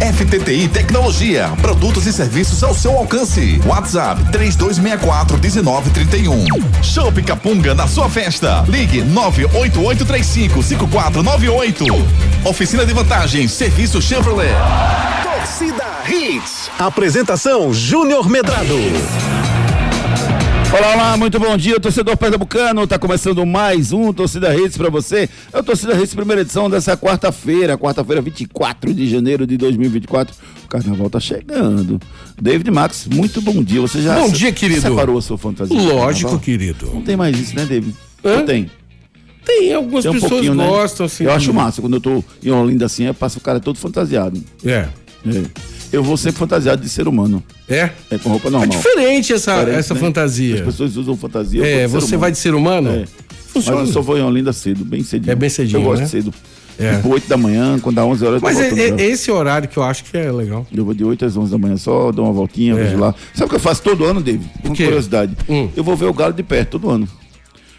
FTTI Tecnologia, produtos e serviços ao seu alcance. WhatsApp 3264 1931. Show Capunga na sua festa. Ligue 98835 5498. Oficina de vantagens, serviço Chevrolet. Torcida Hits. Apresentação Júnior Medrado. Olá, olá, muito bom dia, torcedor pernambucano. Tá começando mais um Torcida Redes para você. É o Torcida Redes primeira edição dessa quarta-feira, quarta-feira, 24 de janeiro de 2024. O carnaval tá chegando. David Max, muito bom dia. Você já Bom dia, querido. separou a sua fantasia? Lógico, querido. Não tem mais isso, né, David? Hã? Não tem. Tem algumas Tem um pessoas pouquinho, né? gostam, assim. Eu acho massa. Quando eu tô em Olinda assim, eu passo o cara todo fantasiado. É. É. Eu vou sempre fantasiado de ser humano. É? É com roupa É normal. diferente essa, Diferente, essa né? fantasia. As pessoas usam fantasia. É, de você humano. vai de ser humano? É. Funciona. Mas eu só vou em Olinda cedo, bem cedinho. É bem cedinho, Eu gosto né? cedo. É. Tipo 8 da manhã, quando dá 11 horas, Mas é, é- esse horário que eu acho que é legal. Eu vou de 8 às 11 da manhã, só dou uma voltinha, É. vejo lá. Sabe o que eu faço todo ano, David? Quê? curiosidade. Hum. Eu vou ver o galo de perto todo ano.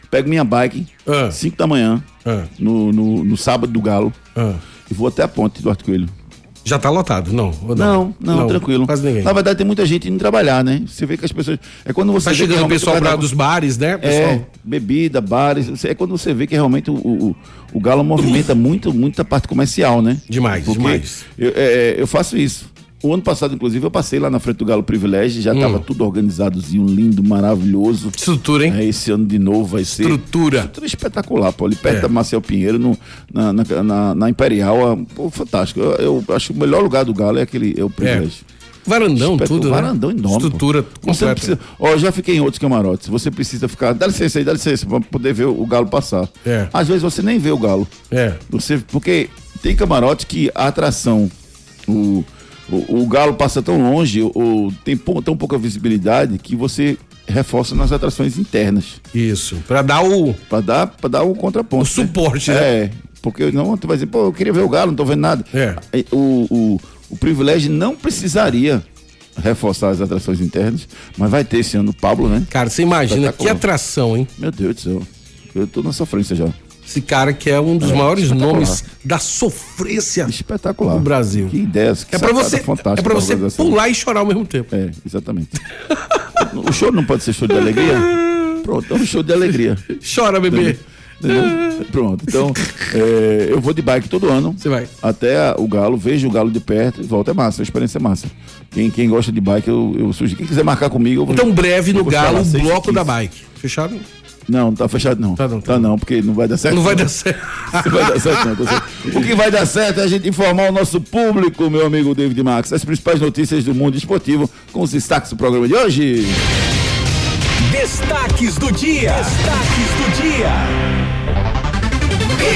Pego minha bike, Ah. 5 da manhã, Ah. no, no, no sábado do galo, Ah. e vou até a ponte do Arco Coelho. Já tá lotado, não? ou Não, não, tranquilo. Quase ninguém. Na verdade, tem muita gente indo trabalhar, né? Você vê que as pessoas. É quando você. Tá que chegando o pessoal pra, carnaval- dos bares, né, pessoal? É, bebida, bares. É quando você vê que realmente o, o, o Galo movimenta muito, muita parte comercial, né? Demais, Porque demais. Eu, é, eu faço isso. O ano passado, inclusive, eu passei lá na frente do Galo Privilégio, já estava tudo organizadozinho, lindo, maravilhoso. Estrutura, hein? É, esse ano de novo vai ser. Estrutura. Estrutura espetacular, pô. Ali perto É. da Marcel Pinheiro, no, na, na, na- na Imperial, é, pô, fantástico. Eu, eu acho que o melhor lugar do Galo é aquele, é o Privilégio. Varandão, Espeto- tudo, né? varandão enorme. pô. Estrutura Você completa. precisa. Ó, eu já fiquei em outros camarotes. Você precisa ficar. Dá licença aí, dá licença, pra poder ver o galo passar. É. Às vezes você nem vê o galo. É. Você, porque tem camarote que a atração, o, o, o galo passa tão longe, ou tem pou- tão pouca visibilidade que você reforça nas atrações internas. Isso. Pra dar o. Pra dar, pra dar o contraponto. O suporte, né? né? É. Porque não, tu vai dizer, pô, eu queria ver o galo, não tô vendo nada. É. O, o, o privilégio não precisaria reforçar as atrações internas, mas vai ter esse ano o Pablo, né? Cara, você imagina que atração, hein? Meu Deus do céu. Eu tô na sofrência já. Esse cara que é um dos É, maiores nomes da sofrência Espetacular. do Brasil. Que ideias, que É sacada você, é pra da você pular e chorar ao mesmo tempo. É, exatamente. o show não pode ser show de alegria? Pronto, é um show de alegria. Chora, bebê. Entendeu? Pronto. Então, é, eu vou de bike todo ano. Você vai. Até o Galo, vejo o Galo de perto e volta. É massa, a experiência é massa. Quem, quem gosta de bike, eu, eu sugiro. Quem quiser marcar comigo, eu vou. Então, breve no Galo, o bloco da bike. Fechado? Não, não tá fechado não. Tá não, tá Tá não, porque não vai dar certo. Não vai dar certo. Não vai dar certo, não. certo. O que vai dar certo é a gente informar o nosso público, meu amigo David Max, as principais notícias do mundo esportivo com os destaques do programa de hoje. Destaques do dia. Destaques do dia.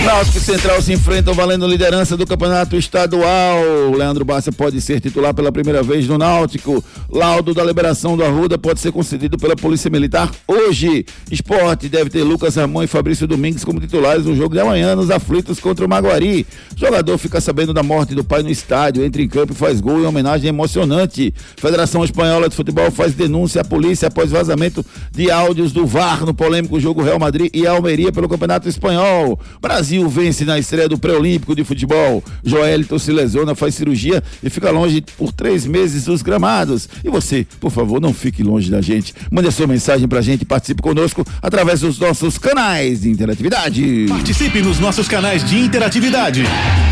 Náutico Central se enfrentam valendo liderança do campeonato estadual. Leandro Bassa pode ser titular pela primeira vez no Náutico. Laudo da liberação do Arruda pode ser concedido pela Polícia Militar hoje. Esporte deve ter Lucas Ramon e Fabrício Domingues como titulares no jogo de amanhã nos aflitos contra o Maguari. Jogador fica sabendo da morte do pai no estádio, entra em campo e faz gol em homenagem emocionante. Federação Espanhola de Futebol faz denúncia à polícia após vazamento de áudios do VAR no polêmico jogo Real Madrid e Almeria pelo Campeonato Espanhol. Brasil vence na estreia do pré-olímpico de futebol. Joelito se lesiona, faz cirurgia e fica longe por três meses dos gramados. E você, por favor, não fique longe da gente. Mande a sua mensagem pra gente, participe conosco através dos nossos canais de interatividade. Participe nos nossos canais de interatividade.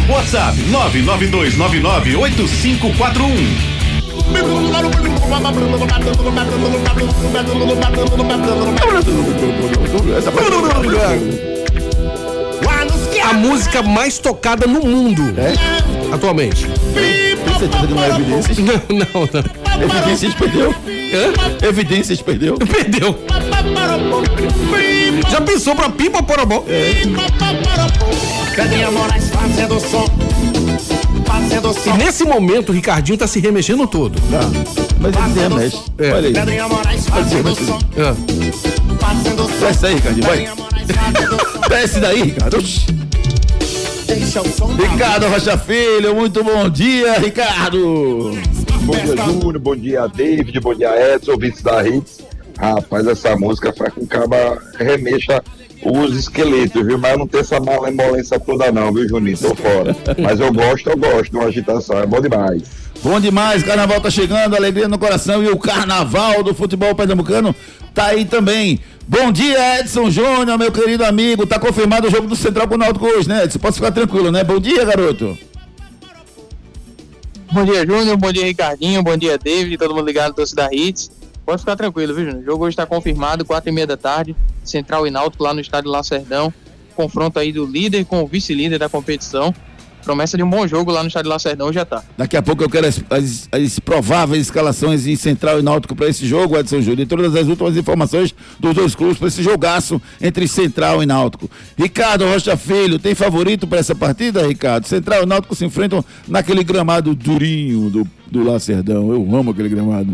WhatsApp 992998541. Essa A música mais tocada no mundo. É? Atualmente. Tem certeza que não é evidências? Não, não, não. Evidências perdeu. Hã? Evidências perdeu. Perdeu. Já pensou pra pipa porobó? É. Cadinha Moraes fazendo som. E nesse momento o Ricardinho tá se remexendo todo. Tá. Mas ele se remexe. É. Olha aí. Pode ser, pode ser. Ah. Desce aí, Ricardinho, vai. Desce daí, Ricardo. Ricardo Rocha Filho, muito bom dia, Ricardo. Bom dia, Júnior. Bom dia, David. Bom dia, Edson, ouvintes da Hits. Rapaz, essa música faz com que o caba remexa os esqueletos, viu? Mas eu não tenho essa malemolência toda não, viu, Juninho? Tô fora. Mas eu gosto, eu gosto de uma agitação. É bom demais. Bom demais, carnaval tá chegando, alegria no coração e o carnaval do futebol pernambucano tá aí também. Bom dia, Edson Júnior, meu querido amigo. Tá confirmado o jogo do Central com o Náutico hoje, né, Edson? Pode ficar tranquilo, né? Bom dia, garoto. Bom dia, Júnior. Bom dia, Ricardinho. Bom dia, David. Todo mundo ligado Torcida Hits. Pode ficar tranquilo, viu, Júnior? O jogo hoje está confirmado, quatro e meia da tarde. Central e Náutico lá no estádio Lacerdão. Confronto aí do líder com o vice-líder da competição. Promessa de um bom jogo lá no estádio Lacerdão já tá. Daqui a pouco eu quero as, as- as prováveis escalações em Central e Náutico para esse jogo, Edson Júnior. E todas as últimas informações dos dois clubes para esse jogaço entre Central e Náutico. Ricardo Rocha Filho, tem favorito para essa partida, Ricardo? Central e Náutico se enfrentam naquele gramado durinho do, do Lacerdão. Eu amo aquele gramado.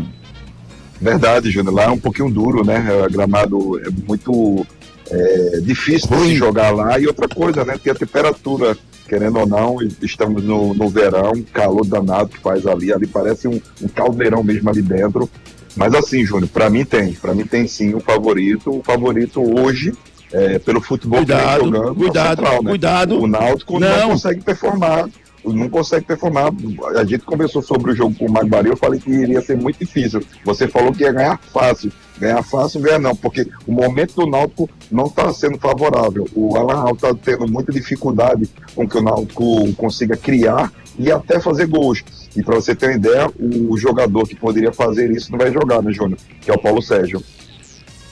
Verdade, Júnior. Lá é um pouquinho duro, né? O gramado é muito é, difícil de se jogar lá. E outra coisa, né? Tem a temperatura, querendo ou não, estamos no, no verão, calor danado que faz ali. Ali parece um, um caldeirão mesmo ali dentro. Mas assim, Júnior, pra mim tem. Pra mim tem sim o favorito. O favorito hoje, é, pelo futebol Cuidado, que vem jogando, é cuidado, Central, né? cuidado. O Náutico Não. não consegue performar não consegue performar. A gente conversou sobre o jogo com o Maguari, eu falei que iria ser muito difícil. Você falou que ia ganhar fácil. Ganhar fácil, ganhar não, porque o momento do Náutico não está sendo favorável. O Alan Hall está tendo muita dificuldade com que o Náutico consiga criar e até fazer gols. E para você ter uma ideia, o jogador que poderia fazer isso não vai jogar, né, Júnior? Que é o Paulo Sérgio.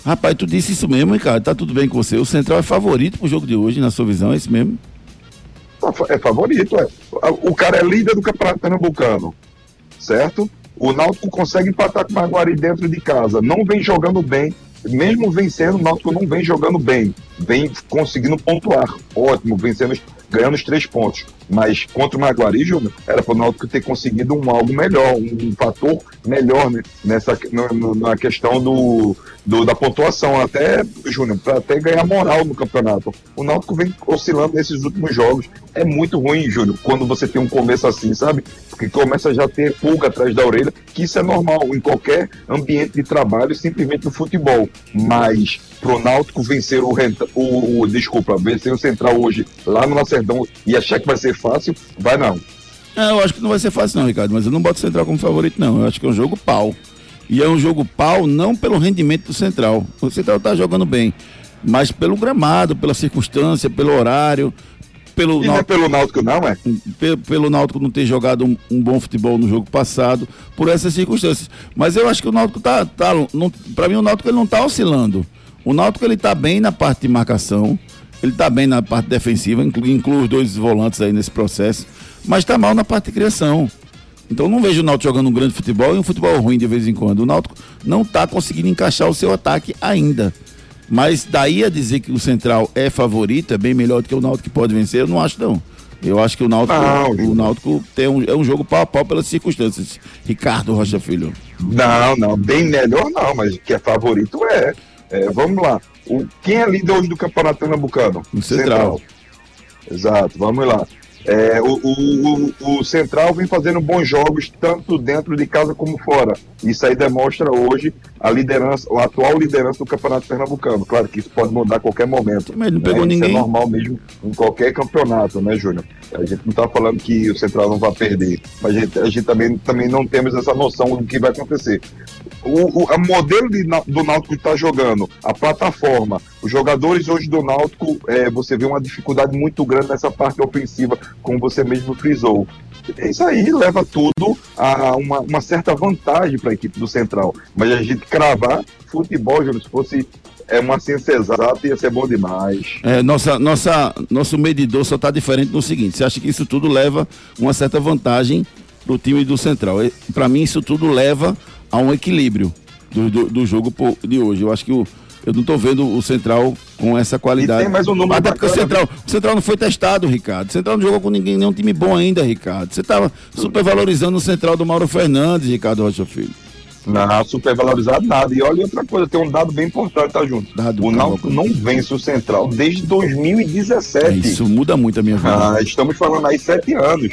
Rapaz, tu disse isso mesmo, Ricardo. Tá tudo bem com você. O Central é favorito pro jogo de hoje, na sua visão, é isso mesmo? Tá É favorito, é. O cara é líder do Campeonato Pernambucano, certo? O Náutico consegue empatar com o Maguari dentro de casa. Não vem jogando bem. Mesmo vencendo, o Náutico não vem jogando bem. Vem conseguindo pontuar. Ótimo, vencendo, ganhando os três pontos. Mas contra o Maguari, Júnior, era para o Náutico ter conseguido um algo melhor, um, fator melhor né? nessa no- na questão do, do- da pontuação. Até, Júnior, para até ganhar moral no campeonato. O Náutico vem oscilando nesses últimos jogos. É muito ruim, Júnior, quando você tem um começo assim, sabe? Porque começa já a ter pulga atrás da orelha, que isso é normal em qualquer ambiente de trabalho, simplesmente no futebol. Mas pro Náutico vencer o, o, o desculpa, vencer o Central hoje lá no Lacerdão e achar que vai ser fácil, vai não. É, eu acho que não vai ser fácil não, Ricardo, mas eu não boto o Central como favorito não. Eu acho que é um jogo pau. E é um jogo pau não pelo rendimento do Central. O Central tá jogando bem, mas pelo gramado, pela circunstância, pelo horário, pelo E é Náutico, pelo Náutico não, é? pe- pelo Náutico não ter jogado um, um bom futebol no jogo passado, por essas circunstâncias. Mas eu acho que o Náutico tá, tá não, para mim o Náutico ele não tá oscilando. O Náutico ele tá bem na parte de marcação, ele tá bem na parte defensiva, inclui, inclui os dois volantes aí nesse processo, mas tá mal na parte de criação. Então eu não vejo o Náutico jogando um grande futebol e um futebol ruim de vez em quando. O Náutico não tá conseguindo encaixar o seu ataque ainda. Mas daí a dizer que o Central é favorito, é bem melhor do que o Náutico que pode vencer, eu não acho não. Eu acho que o Náutico, o Náutico tem um, é um jogo pau a pau pelas circunstâncias. Ricardo Rocha Filho. Não, não, bem melhor não, mas que é favorito é. É, vamos lá. O, quem é líder hoje do Campeonato Pernambucano? O Central. Exato, vamos lá. É, o, o, o, o Central vem fazendo bons jogos, tanto dentro de casa como fora. Isso aí demonstra hoje a liderança, a atual liderança do Campeonato Pernambucano. Claro que isso pode mudar a qualquer momento. Mas não né? pegou Isso ninguém. é normal mesmo em qualquer campeonato, né, Júnior? A gente não está falando que o Central não vai perder, mas a gente, a gente também, também não temos essa noção do que vai acontecer. O, o a modelo de, do Náutico está jogando, a plataforma, os jogadores hoje do Náutico, é, você vê uma dificuldade muito grande nessa parte ofensiva, como você mesmo frisou. Isso aí leva tudo a uma, uma certa vantagem para a equipe do Central. Mas a gente cravar futebol, Júlio, se fosse é uma ciência exata, ia ser bom demais. É, nossa, nossa, nosso medidor só está diferente no seguinte: você acha que isso tudo leva uma certa vantagem pro time do Central? Para mim, isso tudo leva a um equilíbrio do, do, do jogo de hoje. Eu acho que o, Eu não tô vendo o Central com essa qualidade. E tem mais um número Até porque o Central, o Central não foi testado, Ricardo. O Central não jogou com ninguém, nenhum time bom ainda, Ricardo. Você tava supervalorizando o Central do Mauro Fernandes, Ricardo Rocha Filho. Não, super valorizado nada. E olha outra coisa, tem um dado bem importante, tá junto. Dado, o Náutico não vence o Central desde 2017. É, isso muda muito a minha vida. Ah, estamos falando aí sete anos.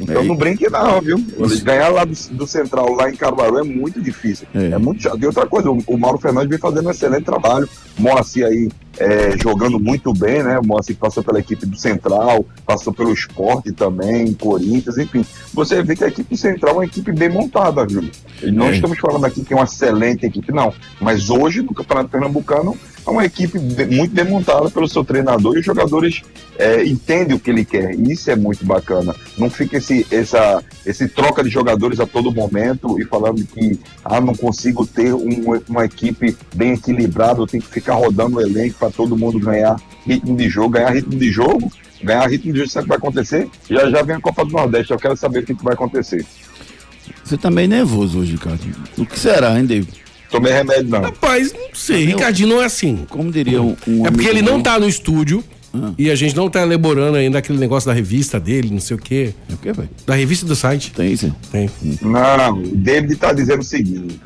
Então É. não brinque não, viu? Isso. Ganhar lá do, do Central, lá em Caruaru, é muito difícil. É. É, muito chato. E outra coisa, o, o Mauro Fernandes vem fazendo um excelente trabalho. Moacir aí é, jogando muito bem, né? O Moacir passou pela equipe do Central, passou pelo esporte também, Corinthians, enfim. Você vê que a equipe Central é uma equipe bem montada, Júlio. E não É. estamos falando aqui que é uma excelente equipe, não. Mas hoje, no Campeonato Pernambucano, é uma equipe muito bem montada pelo seu treinador e os jogadores é, entendem o que ele quer. E isso é muito bacana. Não fica esse, essa, esse troca de jogadores a todo momento e falando que ah, não consigo ter um- uma equipe bem equilibrada, eu tenho que ficar rodando o elenco para todo mundo ganhar ritmo de jogo. Ganhar ritmo de jogo, ganhar ritmo de jogo, sabe o que vai acontecer? Já já vem a Copa do Nordeste, eu quero saber o que, vai acontecer. Você tá meio nervoso hoje, Ricardo. O que será, hein, David? Tomei remédio, não. Rapaz, não sei. Ricardinho não é assim. Como diria um É porque ele não tá no estúdio Ah. e a gente não tá elaborando ainda aquele negócio da revista dele, não sei o quê. É o quê, velho? Da revista do site. Tem isso? Tem. Não, o David está dizendo o seguinte: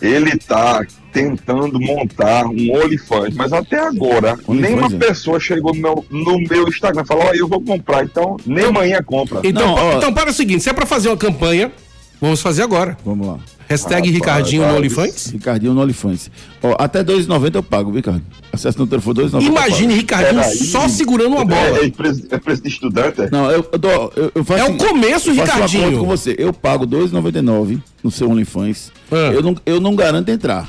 ele está tentando montar um OnlyFans, mas até agora nenhuma é. pessoa chegou no meu, no meu Instagram e falou: Ó, eu vou comprar, então nem amanhã compra. Então, Não, ó. então para o seguinte, se é pra fazer uma campanha, vamos fazer agora. Vamos lá. Hashtag Rapaz, Ricardinho no rapaz. OnlyFans. Ricardinho no OnlyFans. Ó, até 2,90 eu pago, viu, Ricardo? Acesso no telefone 2,90. eu Imagine. Ricardinho Peraí. só segurando uma bola. É, é, preço, é preço de estudante? é? Não, eu, eu, dou- eu, eu faço. É o começo, eu Ricardinho. com você. Eu pago 2,99 no seu OnlyFans. Ah. Eu, não, eu não garanto entrar.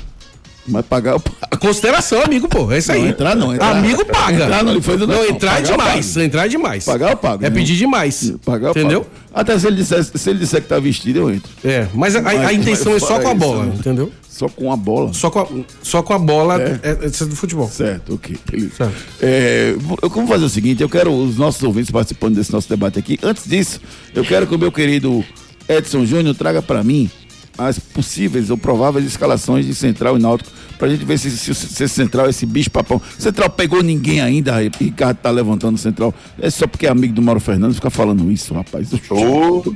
Mas pagar eu pago. Consideração, amigo, pô. É isso aí. Não, entrar não, entrar. Amigo paga. Entrar OnlyFans eu não- Não, não, entrar é demais. Entrar é demais. Pagar eu pago. É pedir demais. Pagar eu Entendeu? pago. Até se ele, disser, se ele disser que tá vestido, eu entro. É, mas a, a- a Mas- intenção mas é só com a isso, bola, né? entendeu? Só com a bola. Só com a, só com a bola É. é, é do futebol. Certo, ok. beleza. Certo. É, eu vou fazer o seguinte, eu quero os nossos ouvintes participando desse nosso debate aqui. Antes disso, eu quero que o meu querido Edson Júnior traga para mim as possíveis ou prováveis escalações de Central e Náutico pra gente ver se, se, se esse Central, esse bicho papão. Central pegou ninguém ainda, Ricardo tá levantando o Central. É só porque é amigo do Mauro Fernandes ficar falando isso, rapaz. Ô,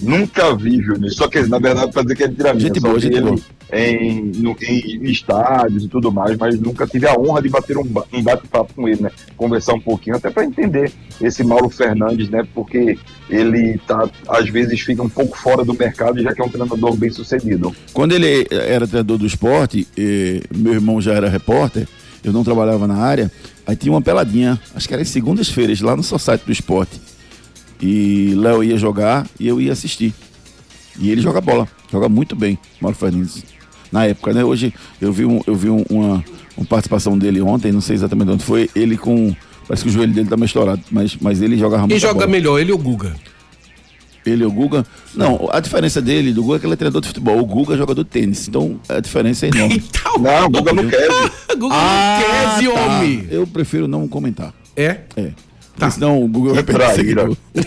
nunca vi, Júnior. Só que, na verdade, pra dizer que é tiramento. Gente boa, gente ele boa. Em, no- em estádios e tudo mais, mas nunca tive a honra de bater um, um bate-papo com ele, né? Conversar um pouquinho, até para entender esse Mauro Fernandes, né? Porque ele tá, às vezes, fica um pouco fora do mercado, já que é um treinador bem sucedido. Quando ele era treinador do esporte, meu irmão já era repórter, eu não trabalhava na área, aí tinha uma peladinha, acho que era em segundas-feiras, lá no site do esporte. E Léo ia jogar e eu ia assistir. E ele joga bola, joga muito bem, Mauro Fernandes. Na época, né? Hoje eu vi, um, eu vi um- uma, uma participação dele ontem, não sei exatamente onde foi, ele com. Parece que o joelho dele tá meio estourado, mas, mas ele jogava muito. Quem joga melhor, ele ou o Guga? Ele e o Guga. Não, a diferença dele, do Guga, é que ele é treinador de futebol. O Guga é jogador de tênis. Então a diferença é enorme. Então, Não, o Guga não quer. Guga Ah, não quer, tá. homem. Eu prefiro não comentar. É? É. Porque senão o Google vai perder seguidor.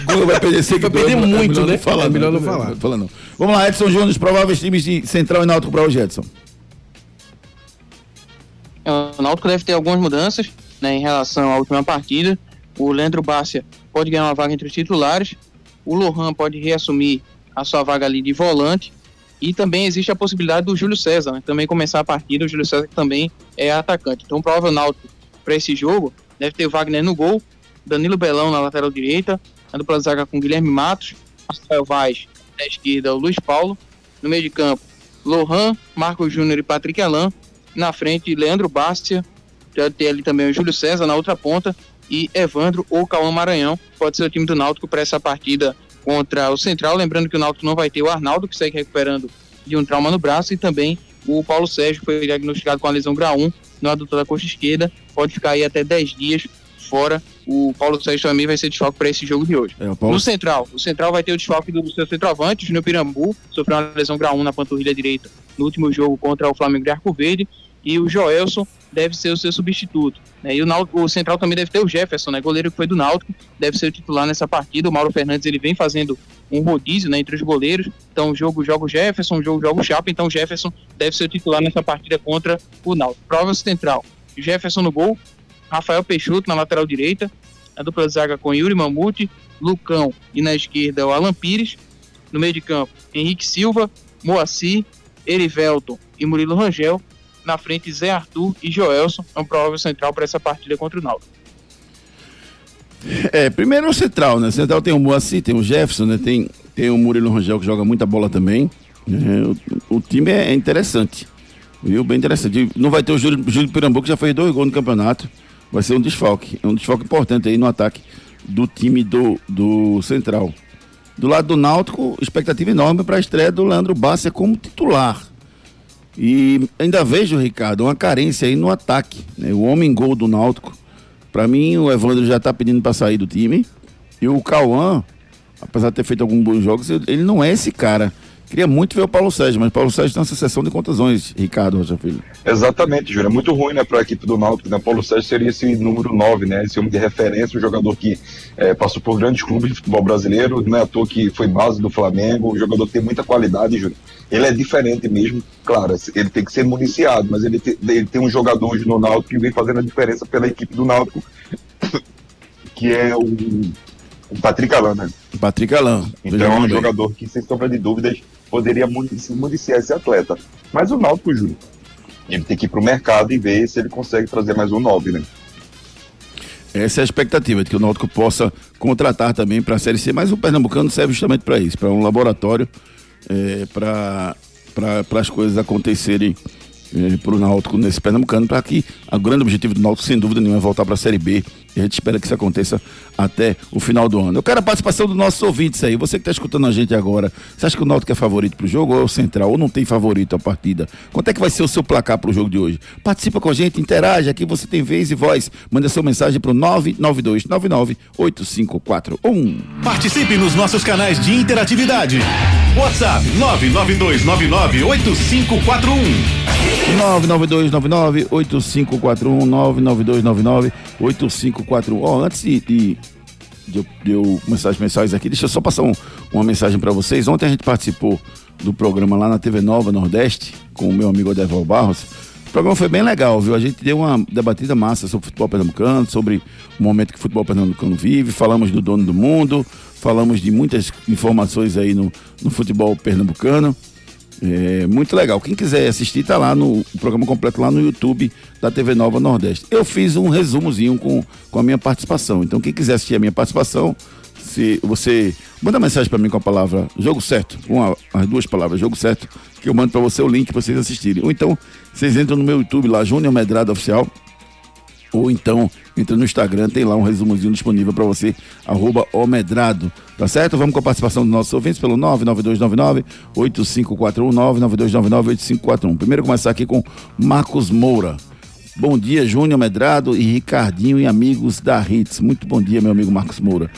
O Google vai perder seguidor. perder é muito, melhor né? Não falar, É melhor não falar. Fala não. Vamos lá, Edson Júnior, os prováveis times de Central e Náutico para hoje, Edson. O Náutico deve ter algumas mudanças né, em relação à última partida. O Leandro Bárcia pode ganhar uma vaga entre os titulares. O Lohan pode reassumir a sua vaga ali de volante. E também existe a possibilidade do Júlio César né, também começar a partida. O Júlio César que também é atacante. Então, o provável Náutico para esse jogo deve ter o Wagner no gol, Danilo Belão na lateral direita, na dupla zaga com Guilherme Matos, Rafael Vaz na esquerda, o Luiz Paulo. No meio de campo, Lohan, Marcos Júnior e Patrick Alain. Na frente, Leandro Bastia. Deve ter ali também o Júlio César na outra ponta. E Evandro ou Cauã Maranhão. Pode ser o time do Náutico para essa partida contra o Central. Lembrando que o Náutico não vai ter o Arnaldo, que segue recuperando de um trauma no braço. E também o Paulo Sérgio, foi diagnosticado com a lesão grau 1 no adutor da coxa esquerda. Pode ficar aí até 10 dias fora. O Paulo Sérgio também vai ser desfalque para esse jogo de hoje. É, o Paulo- No Central, o Central vai ter o desfalque do seu centroavante, o Júnior Pirambu, sofreu uma lesão grau 1 na panturrilha direita no último jogo contra o Flamengo de Arco Verde. e o Joelson deve ser o seu substituto. Né? E o, Náutico, o Central também deve ter o Jefferson, né? goleiro que foi do Náutico, deve ser o titular nessa partida. O Mauro Fernandes ele vem fazendo um rodízio né, entre os goleiros. Então, jogo joga o Jefferson, o jogo joga o Chapa. Então, o Jefferson deve ser o titular nessa partida contra o Náutico. Prova central: Jefferson no gol, Rafael Peixoto na lateral direita, a dupla de zaga com Yuri Mamute, Lucão e na esquerda o Alan Pires. No meio de campo, Henrique Silva, Moacir, Erivelton e Murilo Rangel. Na frente, Zé Arthur e Joelson. É um provável central para essa partida contra o Náutico. É, primeiro o Central, né? O Central tem o Moacir, tem o Jefferson, né? Tem, tem o Murilo Rangel que joga muita bola também. É, o, o, time é interessante. Viu? Bem interessante. Não vai ter o Júlio, Júlio Pirambu que já fez dois gols no campeonato. Vai ser um desfalque. É um desfalque importante aí no ataque do time do, do Central. Do lado do Náutico, expectativa enorme para a estreia do Leandro Bassa como titular. E ainda vejo, Ricardo, uma carência aí no ataque. Né? O homem gol do Náutico para mim, o Evandro já tá pedindo para sair do time. E o Cauã, apesar de ter feito alguns bons jogos, ele não é esse cara. Queria muito ver o Paulo Sérgio, mas o Paulo Sérgio tem uma sucessão de contusões, Ricardo Rocha Filho. Exatamente, Júlio. É muito ruim né, para a equipe do Náutico. Né? Paulo Sérgio seria esse número 9, né? Esse homem de referência, um jogador que é, passou por grandes clubes de futebol brasileiro, não é à toa que foi base do Flamengo, um jogador que tem muita qualidade, Júlio. Ele é diferente mesmo, claro, ele tem que ser municiado, mas ele, te, ele tem um jogador hoje no Náutico que vem fazendo a diferença pela equipe do Náutico, que é o, o Patrick Alain, né? Patrick Alain. Então é um jogador que, sem sombra de dúvidas, poderia municiar esse atleta. Mas o Náutico, Júlio, ele tem que ir para o mercado e ver se ele consegue trazer mais um 9, né? Essa é a expectativa, de que o Náutico possa contratar também para a Série C, mas o Pernambucano serve justamente para isso, para um laboratório, é, para as coisas acontecerem é, para o Náutico nesse Pernambucano, para que o grande objetivo do Náutico, sem dúvida nenhuma, é voltar para a Série B. E a gente espera que isso aconteça até o final do ano. Eu quero a participação dos nossos ouvintes aí. Você que está escutando a gente agora, você acha que o Náutico é favorito para o jogo ou é o Central? Ou não tem favorito a partida? Quanto é que vai ser o seu placar para o jogo de hoje? Participa com a gente, interage. Aqui você tem vez e voz. Manda sua mensagem para o 992998541. Participe nos nossos canais de interatividade. WhatsApp 992998541. 992998541 992998541. Ó, antes de, de, de, eu, começar as mensagens aqui, deixa eu só passar um, uma mensagem para vocês. Ontem a gente participou do programa lá na TV Nova Nordeste com o meu amigo Adeval Barros. O programa foi bem legal, viu? A gente deu uma debatida massa sobre futebol pernambucano, sobre o momento que o futebol pernambucano vive, falamos do dono do mundo, falamos de muitas informações aí no, no futebol pernambucano. É, muito legal. Quem quiser assistir, tá lá no programa completo lá no YouTube da TV Nova Nordeste. Eu fiz um resumozinho com, com a minha participação. Então, quem quiser assistir a minha participação, se você manda mensagem para mim com a palavra jogo certo, com as duas palavras jogo certo, que eu mando para você o link para vocês assistirem. Ou então, vocês entram no meu YouTube lá, Júnior Medrado Oficial, ou então entra no Instagram, tem lá um resumozinho disponível para você, arroba omedrado, tá certo? Vamos com a participação dos nossos ouvintes pelo 99299-8541, 99299-8541. Primeiro começar aqui com Marcos Moura. Bom dia, Júnior Medrado e Ricardinho e amigos da Hits. Muito bom dia, meu amigo Marcos Moura.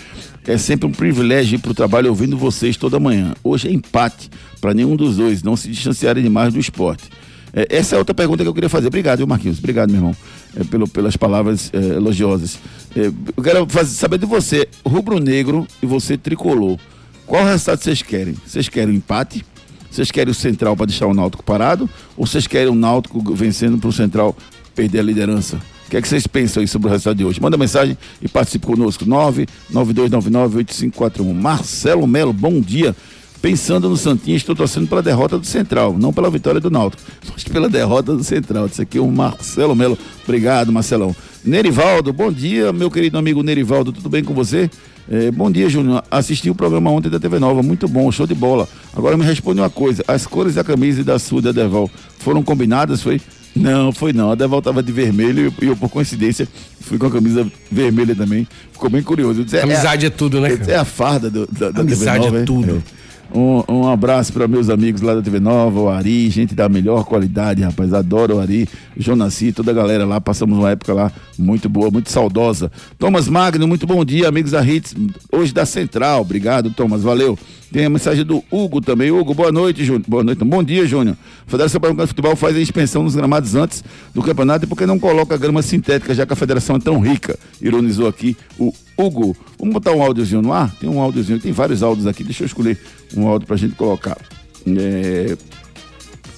É sempre um privilégio ir para o trabalho ouvindo vocês toda manhã. Hoje é empate para nenhum dos dois, não se distanciarem demais do esporte. É, essa é outra pergunta que eu queria fazer. Obrigado, viu, Marquinhos? Obrigado, meu irmão, é, pelo, pelas palavras é, elogiosas. É, eu quero fazer, saber de você, rubro-negro e você tricolor. Qual resultado vocês querem? Vocês querem um empate? Vocês querem o Central para deixar o Náutico parado? Ou vocês querem o Náutico vencendo para o Central perder a liderança? O que é que vocês pensam aí sobre o resultado de hoje? Manda mensagem e participe conosco. 992998541. Marcelo Melo, bom dia pensando no Santinha, estou torcendo pela derrota do Central, não pela vitória do Náutico, mas pela derrota do Central. Isso aqui é o Marcelo Melo. Obrigado, Marcelão. Nerivaldo, bom dia, meu querido amigo Nerivaldo, tudo bem com você? É, bom dia, Júnior. Assisti o programa ontem da TV Nova, muito bom, show de bola. Agora me responde uma coisa: as cores da camisa e da sua da Deval foram combinadas? Foi? Não, foi não. A Deval estava de vermelho e eu, por coincidência, fui com a camisa vermelha também. Ficou bem curioso. Disse, Amizade é, é, tudo, né? É, a farda do, da, da Amizade TV Nova, é tudo. É. Um, um abraço para meus amigos lá da TV Nova, o Ari, gente da melhor qualidade, rapaz. Adoro o Ari, o Jonassi, toda a galera lá. Passamos uma época lá muito boa, muito saudosa. Thomas Magno, muito bom dia, amigos da Hits. Hoje da Central. Obrigado, Thomas. Valeu. Tem a mensagem do Hugo também. Hugo, boa noite, Júnior. Boa noite. Bom dia, Júnior. A Federação Pernambucana de Futebol faz a expansão nos gramados antes do campeonato e por que não coloca grama sintética, já que a federação é tão rica? Ironizou aqui o Hugo. Vamos botar um áudiozinho no ar? Tem um áudiozinho, tem vários áudios aqui. Deixa eu escolher um áudio pra gente colocar. É...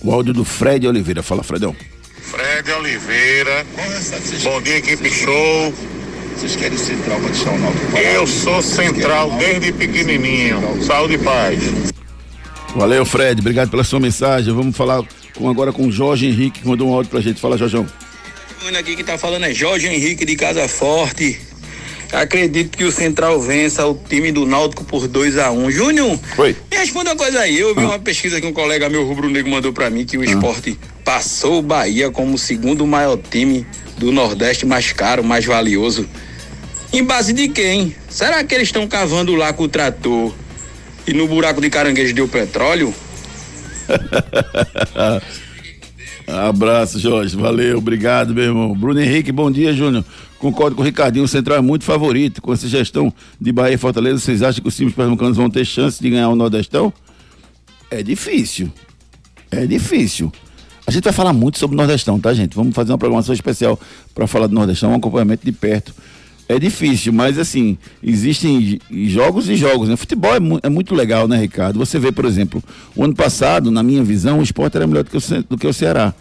O áudio do Fred Oliveira. Fala, Fredão. Fred Oliveira. Bom dia, equipe show. Vocês querem central para deixar o Náutico Eu sou central desde pequenininho. Saúde e paz. Valeu, Fred. Obrigado pela sua mensagem. Vamos falar com, agora com o Jorge Henrique, que mandou um áudio pra gente. Fala, Jorjão. Aqui que tá falando é Jorge Henrique de Casa Forte. Acredito que o Central vença o time do Náutico por 2 a 1 um. Júnior, Oi. me responda uma coisa aí. Eu vi Ah. uma pesquisa que um colega meu rubro-negro mandou pra mim que o esporte passou o Bahia como o segundo maior time do Nordeste mais caro, mais valioso. Em base de quem? Será que eles estão cavando lá com o trator e no buraco de caranguejo deu petróleo? Abraço, Jorge. Valeu, obrigado, meu irmão. Bruno Henrique, bom dia, Júnior. Concordo com o Ricardinho, o Central é muito favorito. Com essa gestão de Bahia e Fortaleza, vocês acham que os times pernambucanos vão ter chance de ganhar o Nordestão? É difícil. É difícil. A gente vai falar muito sobre o Nordestão, tá, gente? Vamos fazer uma programação especial para falar do Nordestão, um acompanhamento de perto. É difícil, mas assim, existem jogos e jogos, né? Futebol é, mu é, muito legal, né, Ricardo? Você vê, por exemplo, o ano passado, na minha visão, o esporte era melhor do que o, do que o Ceará.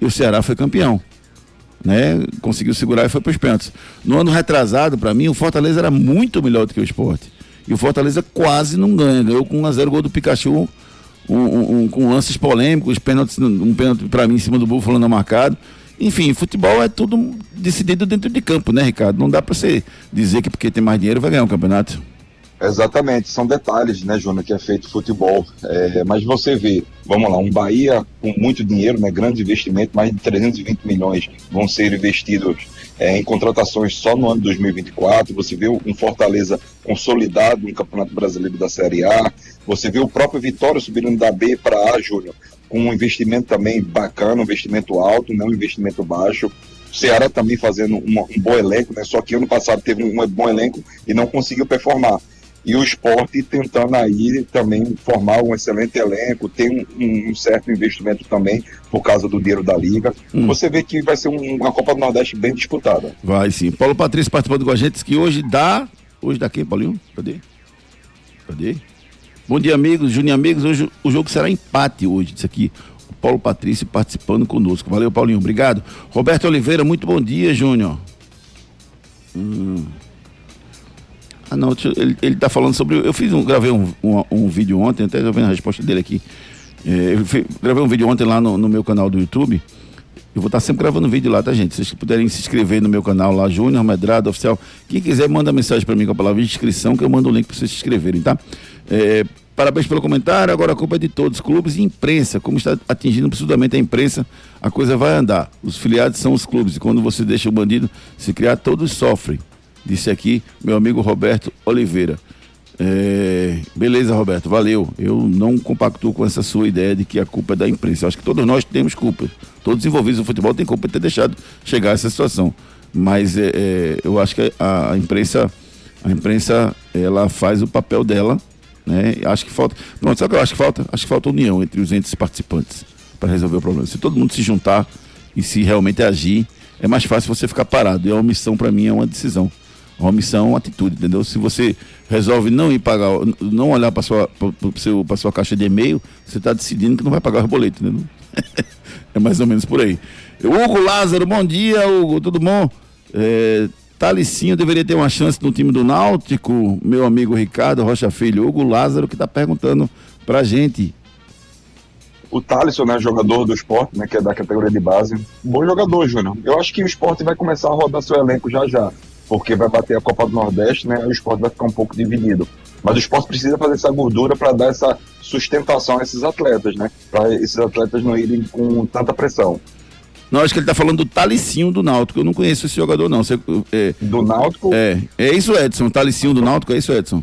E o Ceará foi campeão. Né? Conseguiu segurar e foi para os pênaltis. No ano retrasado, para mim, o Fortaleza era muito melhor do que o esporte. E o Fortaleza quase não ganha. Ganhou com 1x0 gol do Pikachu, um, um, um, com lances polêmicos, pênaltis, um pênalti para mim em cima do Búfalo não marcado. Enfim, futebol é tudo decidido dentro de campo, né, Ricardo? Não dá para você dizer que porque tem mais dinheiro vai ganhar um campeonato. Exatamente, são detalhes, né, Júnior, que é feito futebol. É, mas você vê, vamos lá, um Bahia com muito dinheiro, né, grande investimento, mais de 320 milhões vão ser investidos é, em contratações só no ano de 2024. Você vê um Fortaleza consolidado no Campeonato Brasileiro da Série A. Você vê o próprio Vitória subindo da B para A, Júnior, com um investimento também bacana, um investimento alto, não um investimento baixo. O Ceará também fazendo um, um bom elenco, né? Só que ano passado teve um bom elenco e não conseguiu performar. E o esporte tentando aí também formar um excelente elenco, tem um, um certo investimento também por causa do dinheiro da liga. Hum. Você vê que vai ser um, uma Copa do Nordeste bem disputada. Vai sim. Paulo Patrício participando com a gente, que hoje dá. Hoje dá quem, Paulinho? Cadê? Cadê? Bom dia, amigos, Juninho amigos. Hoje o jogo será empate hoje. Isso aqui. O Paulo Patrício participando conosco. Valeu, Paulinho. Obrigado. Roberto Oliveira, muito bom dia, Júnior. Hum. Ah, não, ele, ele tá falando sobre. Eu fiz um, gravei um, um, um vídeo ontem, até já vendo a resposta dele aqui. É, eu gravei um vídeo ontem lá no, no, meu canal do YouTube. Eu vou estar sempre gravando vídeo lá, tá, gente? Se vocês puderem se inscrever no meu canal lá, Júnior Medrado Oficial. Quem quiser, manda mensagem para mim com a palavra inscrição, que eu mando o link para vocês se inscreverem, tá? É, parabéns pelo comentário. Agora a culpa é de todos, clubes e imprensa. Como está atingindo absurdamente a imprensa, a coisa vai andar. Os filiados são os clubes. E quando você deixa o bandido se criar, todos sofrem disse aqui meu amigo Roberto Oliveira. É, beleza, Roberto, valeu. Eu não compactuo com essa sua ideia de que a culpa é da imprensa. Eu acho que todos nós temos culpa. Todos envolvidos no futebol têm culpa de ter deixado chegar a essa situação. Mas é, é, eu acho que a, a, imprensa, a imprensa, ela faz o papel dela, né? Acho que falta. Pronto, sabe o que eu acho que falta? Acho que falta união entre os entes participantes para resolver o problema. Se todo mundo se juntar e se realmente agir, é mais fácil você ficar parado. E a omissão, para mim, é uma decisão. A omissão é uma atitude, entendeu? Se você resolve não ir pagar, não olhar para sua, sua caixa de e-mail, você está decidindo que não vai pagar o boleto, entendeu? é mais ou menos por aí. Hugo Lázaro, bom dia, Hugo, tudo bom? É, Talicinho deveria ter uma chance no time do Náutico, meu amigo Ricardo Rocha Filho. Hugo Lázaro que está perguntando pra gente. O Thalisson, né, jogador do esporte, né, que é da categoria de base. Bom jogador, Júnior. Eu acho que o esporte vai começar a rodar seu elenco já já porque vai bater a Copa do Nordeste, né? O esporte vai ficar um pouco dividido. Mas o esporte precisa fazer essa gordura para dar essa sustentação a esses atletas, né? Para esses atletas não irem com tanta pressão. Não, acho que ele está falando do Talicinho do Náutico. Eu não conheço esse jogador, não. Você, é, do Náutico? É. É isso, Edson. Talicinho do Náutico, é isso, Edson?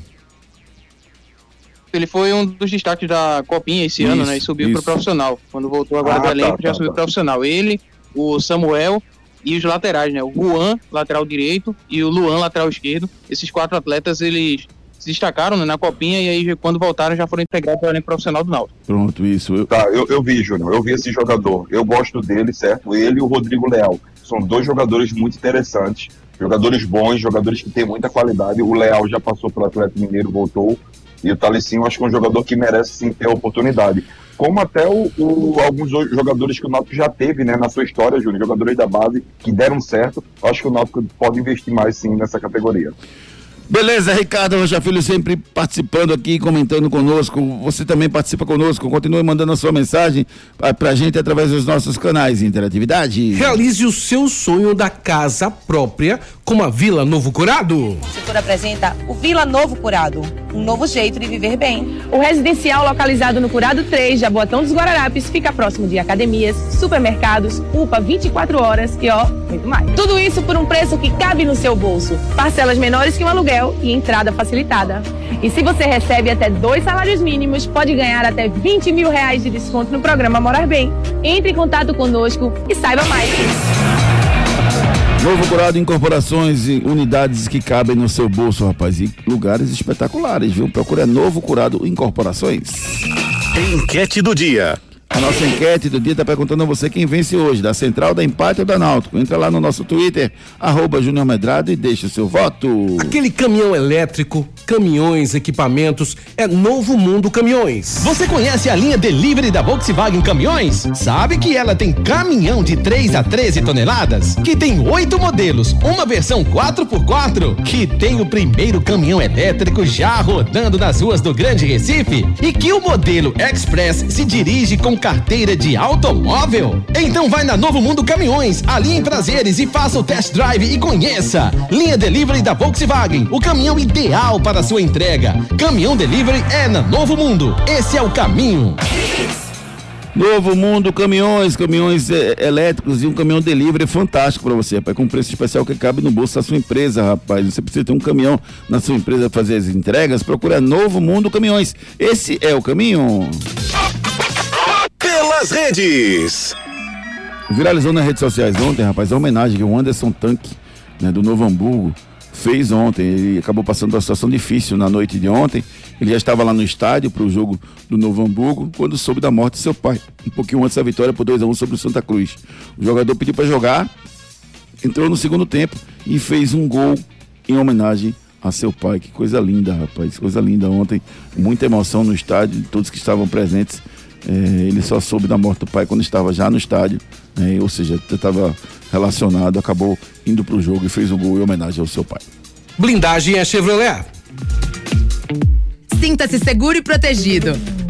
ele foi um dos destaques da Copinha esse Isso, ano, né? E subiu isso. pro profissional. Quando voltou agora Ah, do tá, elenco, já tá, subiu tá. pro profissional. Ele, o Samuel e os laterais, né? O Juan, lateral direito, e o Luan, lateral esquerdo. Esses quatro atletas, eles se destacaram né, na Copinha e aí quando voltaram já foram integrados ao elenco profissional do Náutico. Pronto, isso. Eu- Tá, eu, eu vi, Júnior, eu vi esse jogador. Eu gosto dele, certo? Ele e o Rodrigo Leal. São dois jogadores muito interessantes. Jogadores bons, jogadores que têm muita qualidade. O Leal já passou pelo Atlético Mineiro, voltou. E o Talicinho, acho que é um jogador que merece sim ter a oportunidade. Como até o, o- alguns jogadores que o Náutico já teve né, na sua história, Júnior, jogadores da base que deram certo. Acho que o Náutico pode investir mais sim nessa categoria. Beleza, Ricardo Rocha Filho sempre participando aqui, comentando conosco. Você também participa conosco. Continue mandando a sua mensagem pra, pra gente através dos nossos canais de interatividade. Realize o seu sonho da casa própria com a Vila Novo Curado. O setor apresenta o Vila Novo Curado, um novo jeito de viver bem. O residencial localizado no Curado 3, Jaboatão dos Guararapes, fica próximo de academias, supermercados, UPA 24 horas e ó, muito mais. Tudo isso por um preço que cabe no seu bolso. Parcelas menores que um aluguel e entrada facilitada. E se você recebe até dois salários mínimos, pode ganhar até 20 mil reais de desconto no programa Morar Bem. Entre em contato conosco e saiba mais. Novo Curado Incorporações e unidades que cabem no seu bolso, rapaz. E lugares espetaculares, viu? Procura Novo Curado Incorporações. Enquete do dia. A nossa enquete do dia está perguntando a você quem vence hoje, da Central, da Empate ou da Náutico. Entra lá no nosso Twitter, arroba Júnior Medrado e deixa o seu voto. Aquele caminhão elétrico, caminhões, equipamentos, é Novo Mundo Caminhões. Você conhece a linha Delivery da Volkswagen Caminhões? Sabe que ela tem caminhão de 3 a 13 toneladas? Que tem oito modelos, uma versão 4x4? Que tem o primeiro caminhão elétrico já rodando nas ruas do Grande Recife? E que o modelo Express se dirige com carteira de automóvel? Então vai na Novo Mundo Caminhões, ali em Prazeres e faça o test drive e conheça. Linha Delivery da Volkswagen, o caminhão ideal para sua entrega. Caminhão Delivery é na Novo Mundo. Esse é o caminho. Novo Mundo Caminhões, caminhões eh, elétricos e um caminhão delivery fantástico para você, rapaz, com preço especial que cabe no bolso da sua empresa, rapaz. Você precisa ter um caminhão na sua empresa fazer as entregas, procura Novo Mundo Caminhões. Esse é o caminho. Pelas redes. Viralizou nas redes sociais ontem, rapaz, a homenagem que o Anderson Tanque, né, do Novo Hamburgo, fez ontem. Ele acabou passando uma situação difícil na noite de ontem. Ele já estava lá no estádio para o jogo do Novo Hamburgo quando soube da morte de seu pai. Um pouquinho antes da vitória por 2 a 1 sobre o Santa Cruz. O jogador pediu para jogar, entrou no segundo tempo e fez um gol em homenagem a seu pai. Que coisa linda, rapaz. Coisa linda ontem. Muita emoção no estádio, todos que estavam presentes. É, ele só soube da morte do pai quando estava já no estádio, né? ou seja, estava relacionado, acabou indo para o jogo e fez um gol em homenagem ao seu pai. Blindagem é Chevrolet. Sinta-se seguro e protegido.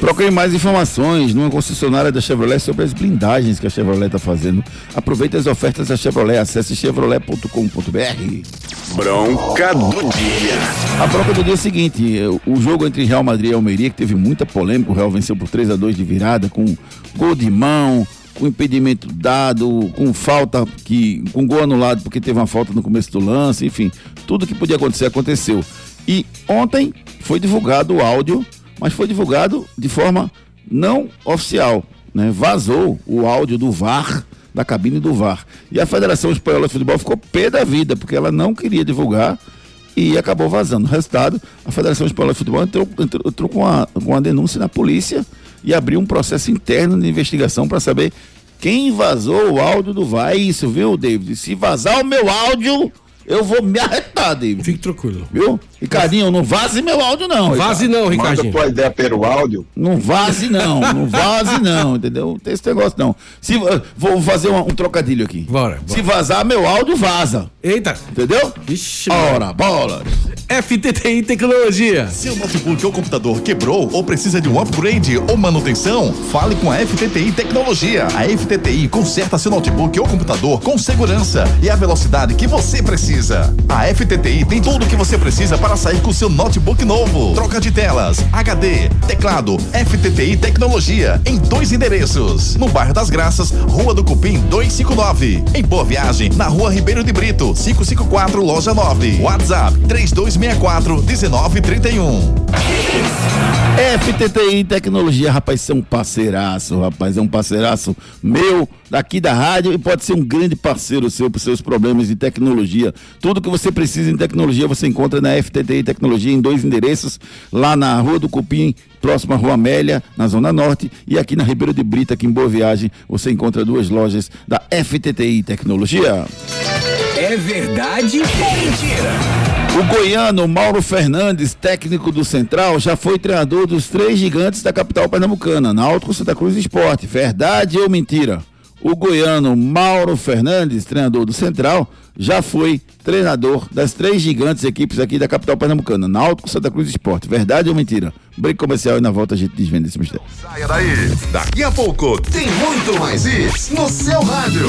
Procure mais informações numa concessionária da Chevrolet sobre as blindagens que a Chevrolet está fazendo. Aproveite as ofertas da Chevrolet. Acesse chevrolet.com.br. Bronca do dia. A bronca do dia é o seguinte: o jogo entre Real Madrid e Almeria, que teve muita polêmica, o Real venceu por 3 a 2 de virada, com gol de mão, com impedimento dado, com falta que. com gol anulado porque teve uma falta no começo do lance, enfim, tudo que podia acontecer aconteceu. E ontem foi divulgado o áudio, mas foi divulgado de forma não oficial. Né? Vazou o áudio do VAR, da cabine do VAR. E a Federação Espanhola de Futebol ficou pé da vida, porque ela não queria divulgar e acabou vazando. O resultado, a Federação Espanhola de Futebol entrou, entrou, entrou com, uma, com denúncia na polícia e abriu um processo interno de investigação para saber quem vazou o áudio do VAR. É isso, viu, David? Se vazar o meu áudio, eu vou me arretar, David. Fique tranquilo. Viu? Ricardinho, não vaze meu áudio, não. Vaze não, Ricardinho. Manda tua ideia pelo áudio. Não vaze não, não vaze não, entendeu? Não tem esse negócio não. Se, uh, vou fazer uma- um trocadilho aqui. Bora, bora. Se vazar meu áudio, vaza. Eita. Entendeu? Ixi, Ora, bola. FTTI Tecnologia. Seu notebook ou computador quebrou ou precisa de um upgrade ou manutenção? Fale com a FTTI Tecnologia. A FTTI conserta seu notebook ou computador com segurança e a velocidade que você precisa. A FTTI tem tudo o que você precisa para sair com seu notebook novo. Troca de telas, HD, teclado, FTTI Tecnologia em dois endereços. No bairro das Graças, Rua do Cupim 259. Em Boa Viagem, na Rua Ribeiro de Brito, 554, loja 9. WhatsApp 3264 1931. FTTI Tecnologia, rapaz, isso é um parceiraço, rapaz, é um parceiraço meu daqui da rádio e pode ser um grande parceiro seu para seus problemas de tecnologia. Tudo que você precisa em tecnologia você encontra na FTTI Tecnologia em dois endereços, lá na Rua do Cupim, próxima à Rua Amélia, na Zona Norte, e aqui na Ribeiro de Brita, aqui em Boa Viagem, você encontra duas lojas da FTTI Tecnologia. É verdade ou mentira? O goiano Mauro Fernandes, técnico do Central, já foi treinador dos três gigantes da capital pernambucana, Náutico, Santa Cruz e Esporte. Verdade ou mentira? O goiano Mauro Fernandes, treinador do Central, já foi treinador das três gigantes equipes aqui da capital pernambucana, Náutico, Santa Cruz e Esporte. Verdade ou mentira? Break comercial e na volta a gente desvenda esse mistério. Saia daí. Daqui a pouco tem muito mais isso no seu rádio.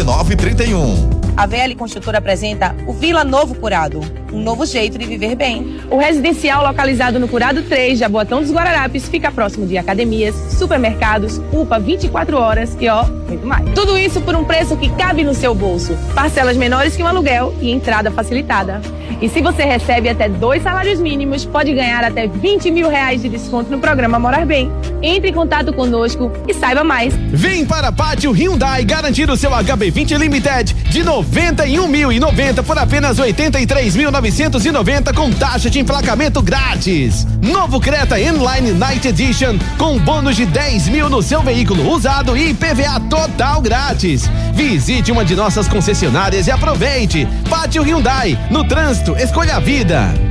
1931. A VL Construtora apresenta o Vila Novo Curado, um novo jeito de viver bem. O residencial localizado no Curado 3, Jaboatão dos Guararapes, fica próximo de academias, supermercados, UPA 24 horas e ó, muito mais. Tudo isso por um preço que cabe no seu bolso. Parcelas menores que um aluguel e entrada facilitada. E se você recebe até dois salários mínimos, pode ganhar até 20 mil reais de desconto no programa Morar Bem. Entre em contato conosco e saiba mais. Vem para Pátio Hyundai garantir o seu HB20 Limited de 91.090 por apenas 83.990 com taxa de emplacamento grátis. Novo Creta Inline Night Edition com bônus de 10 mil no seu veículo usado e IPVA total grátis. Visite uma de nossas concessionárias e aproveite. Pátio Hyundai, no trânsito, escolha a vida.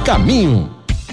caminho.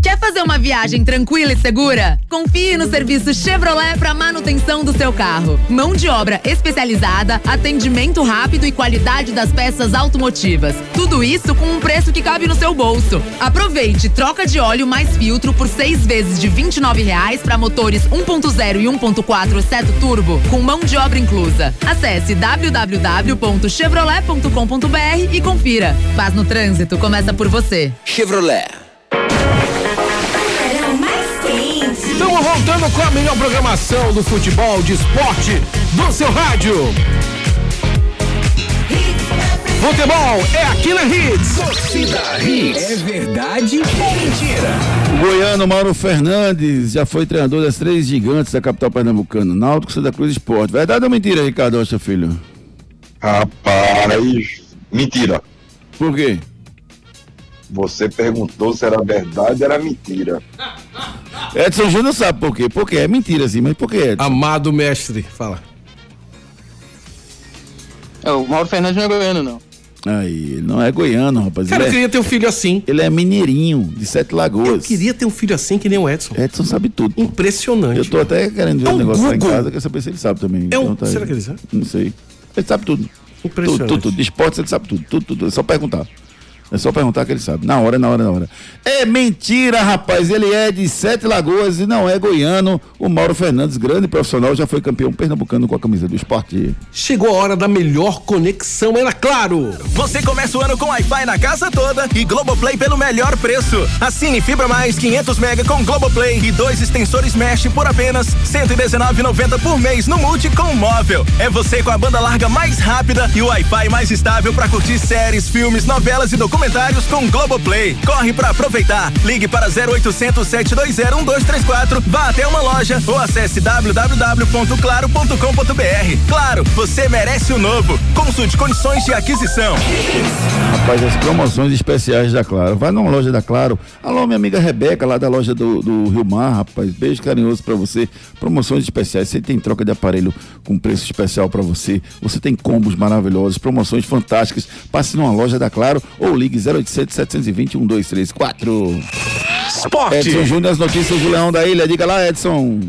Quer fazer uma viagem tranquila e segura? Confie no serviço Chevrolet para manutenção do seu carro. Mão de obra especializada, atendimento rápido e qualidade das peças automotivas. Tudo isso com um preço que cabe no seu bolso. Aproveite troca de óleo mais filtro por seis vezes de 29 reais para motores 1.0 e 1.4 seto turbo, com mão de obra inclusa. Acesse www.chevrolet.com.br e confira. Paz no trânsito começa por você. Chevrolet. Estamos voltando com a melhor programação do futebol, de esporte, do seu rádio. Futebol é aqui na Hits. Torcida Hits. É verdade ou mentira? O goiano Mauro Fernandes já foi treinador das três gigantes da capital pernambucana, Náutico, Santa Cruz e Esporte. Verdade ou mentira, Ricardo Rocha Filho? Rapaz, mentira. Por quê? Você perguntou se era verdade ou era mentira. Edson Júnior sabe por quê. Por quê? É mentira, sim, mas por quê, Edson? Amado mestre, fala. É, o Mauro Fernandes não é goiano, não. Aí, ele não é goiano, rapaz. Cara, eu ele, queria ter um filho assim. é, ele é mineirinho, de Sete Eu Lagoas. queria ter um filho assim que nem o Edson. Edson sabe tudo. pô. Impressionante. Eu tô até querendo ver É um um negócio lá em casa, quer saber se ele sabe também. É um- Então tá aí. será que ele sabe? Não sei. Ele sabe tudo. Impressionante. Tudo, tudo, tudo. De esportes ele sabe tudo. Tudo, tudo. É só perguntar. É só perguntar que ele sabe. Na hora, na hora, na hora. É mentira, rapaz. Ele é de Sete Lagoas e não é goiano. O Mauro Fernandes, grande profissional, já foi campeão pernambucano com a camisa do esporte. Chegou a hora da melhor conexão, era claro. Você começa o ano com Wi-Fi na casa toda e Globoplay pelo melhor preço. Assine Fibra Mais 500 mega com Globoplay e dois extensores Mesh por apenas 119,90 por mês no Multi com móvel. É você com a banda larga mais rápida e o Wi-Fi mais estável para curtir séries, filmes, novelas e documentários com Globoplay. Corre para aproveitar. Ligue para 0800 720 1234, vá até uma loja ou acesse www.claro.com.br. Claro, você merece o novo. Consulte condições de aquisição. Rapaz, as promoções especiais da Claro. Vai numa loja da Claro. Alô, minha amiga Rebeca, lá da loja do, do Rio Mar, rapaz. Beijo carinhoso pra você. Promoções especiais. Você tem troca de aparelho com preço especial pra você. Você tem combos maravilhosos, promoções fantásticas. Passe numa loja da Claro ou ligue 0800 720 1234. Esporte. Edson Júnior, as notícias do Leão da Ilha. Diga lá, Edson.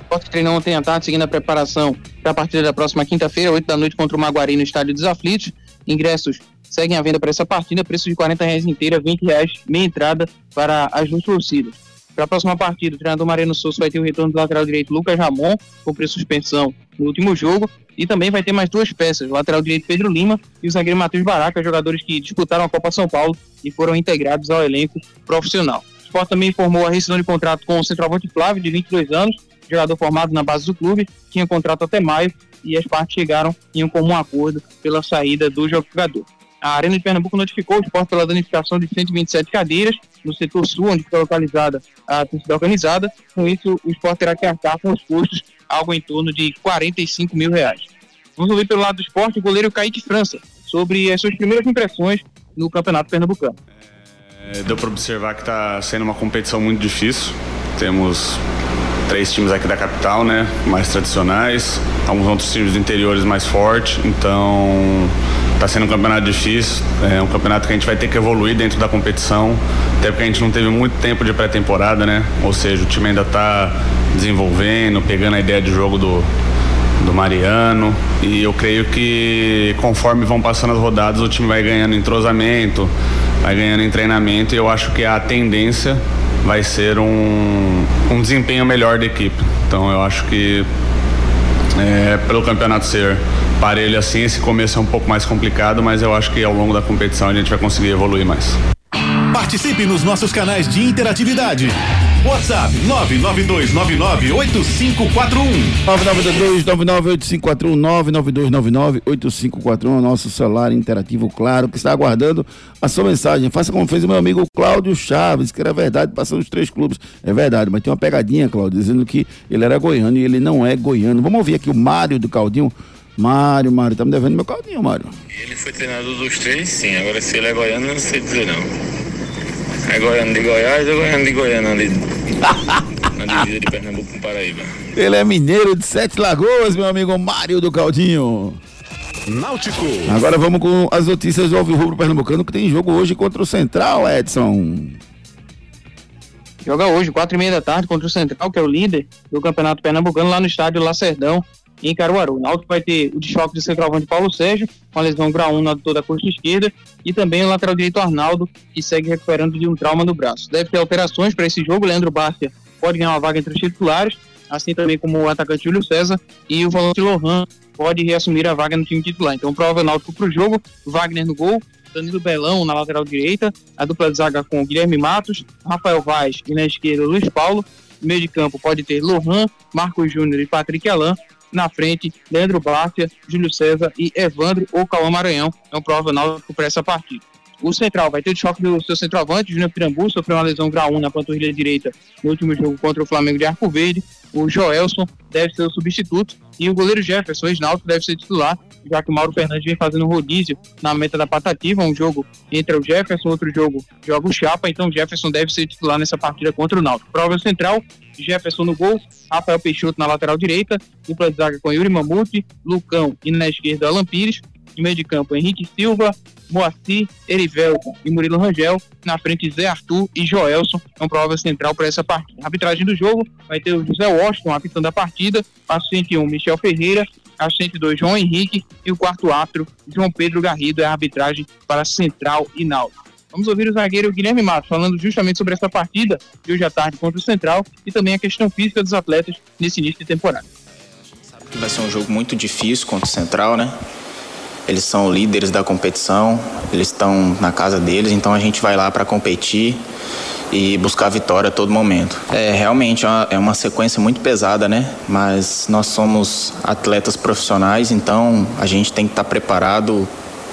O Sport treinou ontem à tarde, seguindo a preparação para a partida da próxima quinta-feira, 8 da noite, contra o Maguari no Estádio dos Aflitos. Ingressos seguem à venda para essa partida, preço de 40 reais inteira, 20 reais meia entrada para as duas torcidas. Para a próxima partida, o treinador Mariano Souza vai ter o retorno do lateral direito Lucas Ramon, com suspensão no último jogo, e também vai ter mais duas peças, o lateral direito Pedro Lima e o zagueiro Matheus Baraca, jogadores que disputaram a Copa São Paulo e foram integrados ao elenco profissional. O Sport também informou a rescisão de contrato com o centroavante Flávio, de 22 anos, jogador formado na base do clube, tinha contrato até maio e as partes chegaram em um comum acordo pela saída do jogador. A Arena de Pernambuco notificou o esporte pela danificação de 127 cadeiras no setor sul, onde fica localizada a torcida organizada. Com isso, o esporte terá que arcar com os custos, algo em torno de 45 mil reais. Vamos ouvir pelo lado do esporte o goleiro Kaique França sobre as suas primeiras impressões no Campeonato Pernambucano. É, deu para observar que está sendo uma competição muito difícil. Temos três times aqui da capital, né, mais tradicionais, alguns outros times do interiores mais fortes. Então, está sendo um campeonato difícil. É um campeonato que a gente vai ter que evoluir dentro da competição, até porque a gente não teve muito tempo de pré-temporada, né? Ou seja, o time ainda está desenvolvendo, pegando a ideia de jogo do do Mariano. E eu creio que conforme vão passando as rodadas, o time vai ganhando entrosamento, vai ganhando em treinamento. E eu acho que a tendência vai ser um, um desempenho melhor da equipe. Então eu acho que é, pelo campeonato ser parelho assim, esse começo é um pouco mais complicado, mas eu acho que ao longo da competição a gente vai conseguir evoluir mais. Participe nos nossos canais de interatividade. WhatsApp 992998541. 992998541 992998541 é o nosso celular interativo, claro, que está aguardando a sua mensagem. Faça como fez o meu amigo Cláudio Chaves, que era verdade, passando os três clubes. É verdade, mas tem uma pegadinha, Cláudio, dizendo que ele era goiano e ele não é goiano. Vamos ouvir aqui o Mário do Caldinho. Mário, Mário, tá me devendo meu caldinho, Mário. Ele foi treinador dos três, sim. Agora se ele é goiano, eu não sei dizer não. É goiano de Goiás ou goiano de Goiânia ali na divisa de Pernambuco com Paraíba. Ele é mineiro de Sete Lagoas, meu amigo Mário do Caldinho. Náutico. Agora vamos com as notícias do Alvirrubro Pernambucano, que tem jogo hoje contra o Central, Edson. Joga hoje, quatro e meia da tarde, contra o Central, que é o líder do Campeonato Pernambucano, lá no estádio Lacerdão, em Caruaru. O Náutico vai ter o desfoque do centroavante Paulo Sérgio, com a lesão grau 1 na toda a costa esquerda, e também o lateral direito Arnaldo, que segue recuperando de um trauma no braço. Deve ter alterações para esse jogo. Leandro Bárcia pode ganhar uma vaga entre os titulares, assim também como o atacante Júlio César e o volante Lohan pode reassumir a vaga no time titular. Então, prova Náutico para o jogo, Wagner no gol, Danilo Belão na lateral direita, a dupla de zaga com Guilherme Matos, Rafael Vaz e na esquerda Luiz Paulo, meio de campo pode ter Lohan, Marcos Júnior e Patrick Alain, na frente, Leandro Bárcia, Júlio César e Evandro ou Cauã Maranhão. É um prova náutico para essa partida. O central vai ter o choque do seu centroavante, Júnior Pirambu, sofreu uma lesão grau 1 na panturrilha direita no último jogo contra o Flamengo de Arco Verde. O Joelson deve ser o substituto e o goleiro Jefferson, ex-náutico, deve ser titular, já que o Mauro Fernandes vem fazendo rodízio na meta da patativa, um jogo entre o Jefferson, outro jogo joga o Chapa, então o Jefferson deve ser titular nessa partida contra o Náutico. Prova central, Jefferson no gol, Rafael Peixoto na lateral direita, dupla de zaga com Yuri Mamute, Lucão e na esquerda Alan Pires, em meio de campo Henrique Silva, Moacir, Erivelton e Murilo Rangel, na frente Zé Arthur e Joelson, é uma prova central para essa partida. A arbitragem do jogo vai ter o José Washington apitando a partida, a 101 Michel Ferreira, a 102 João Henrique e o quarto árbitro João Pedro Garrido é a arbitragem para Central e Náutico. Vamos ouvir o zagueiro Guilherme Matos falando justamente sobre essa partida de hoje à tarde contra o Central e também a questão física dos atletas nesse início de temporada. Vai ser um jogo muito difícil contra o Central, né? Eles são líderes da competição, eles estão na casa deles, então a gente vai lá para competir e buscar vitória a todo momento. É realmente é uma, é uma sequência muito pesada, né? Mas nós somos atletas profissionais, então a gente tem que estar tá preparado